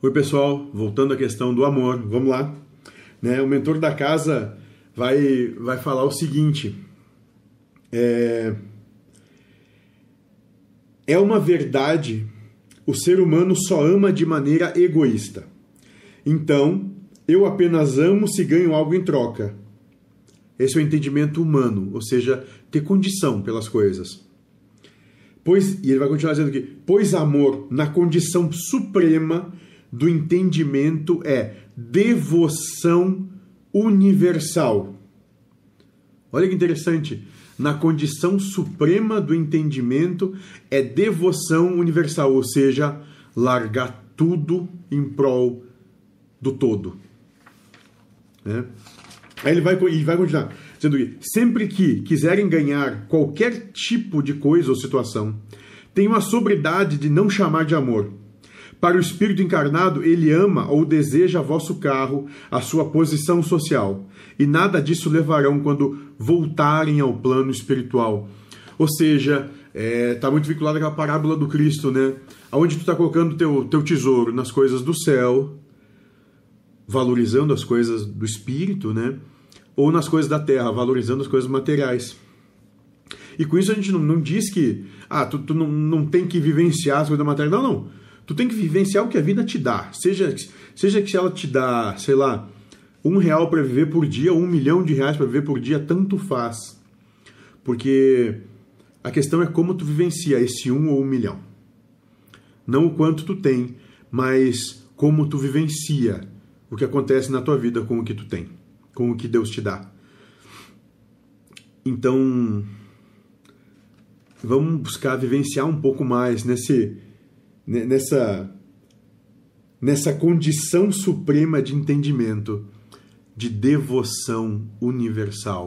Oi, pessoal, voltando à questão do amor, vamos lá. Né, o mentor da casa vai, vai falar o seguinte: é, é uma verdade, o ser humano só ama de maneira egoísta. Então, eu apenas amo se ganho algo em troca. Esse é o entendimento humano, ou seja, ter condição pelas coisas. Pois, e ele vai continuar dizendo aqui: pois amor, na condição suprema, do entendimento é devoção universal. Olha que interessante. Na condição suprema do entendimento é devoção universal, ou seja, largar tudo em prol do todo. Né? Aí ele vai, ele vai continuar dizendo que sempre que quiserem ganhar qualquer tipo de coisa ou situação, tenham a sobriedade de não chamar de amor para o espírito encarnado, ele ama ou deseja vosso carro, a sua posição social, e nada disso levarão quando voltarem ao plano espiritual. Ou seja, está é, tá muito vinculado àquela parábola do Cristo, né? Onde tu está colocando teu teu tesouro nas coisas do céu, valorizando as coisas do espírito, né? Ou nas coisas da terra, valorizando as coisas materiais. E com isso a gente não, não diz que ah, tu, tu não, não tem que vivenciar as coisas da matéria. Não, não. Tu tem que vivenciar o que a vida te dá. Seja, seja que ela te dá, sei lá, um real para viver por dia, um milhão de reais para viver por dia, tanto faz. Porque a questão é como tu vivencia esse um ou um milhão. Não o quanto tu tem, mas como tu vivencia o que acontece na tua vida com o que tu tem, com o que Deus te dá. Então, vamos buscar vivenciar um pouco mais nesse nessa, nessa condição suprema de entendimento, de devoção universal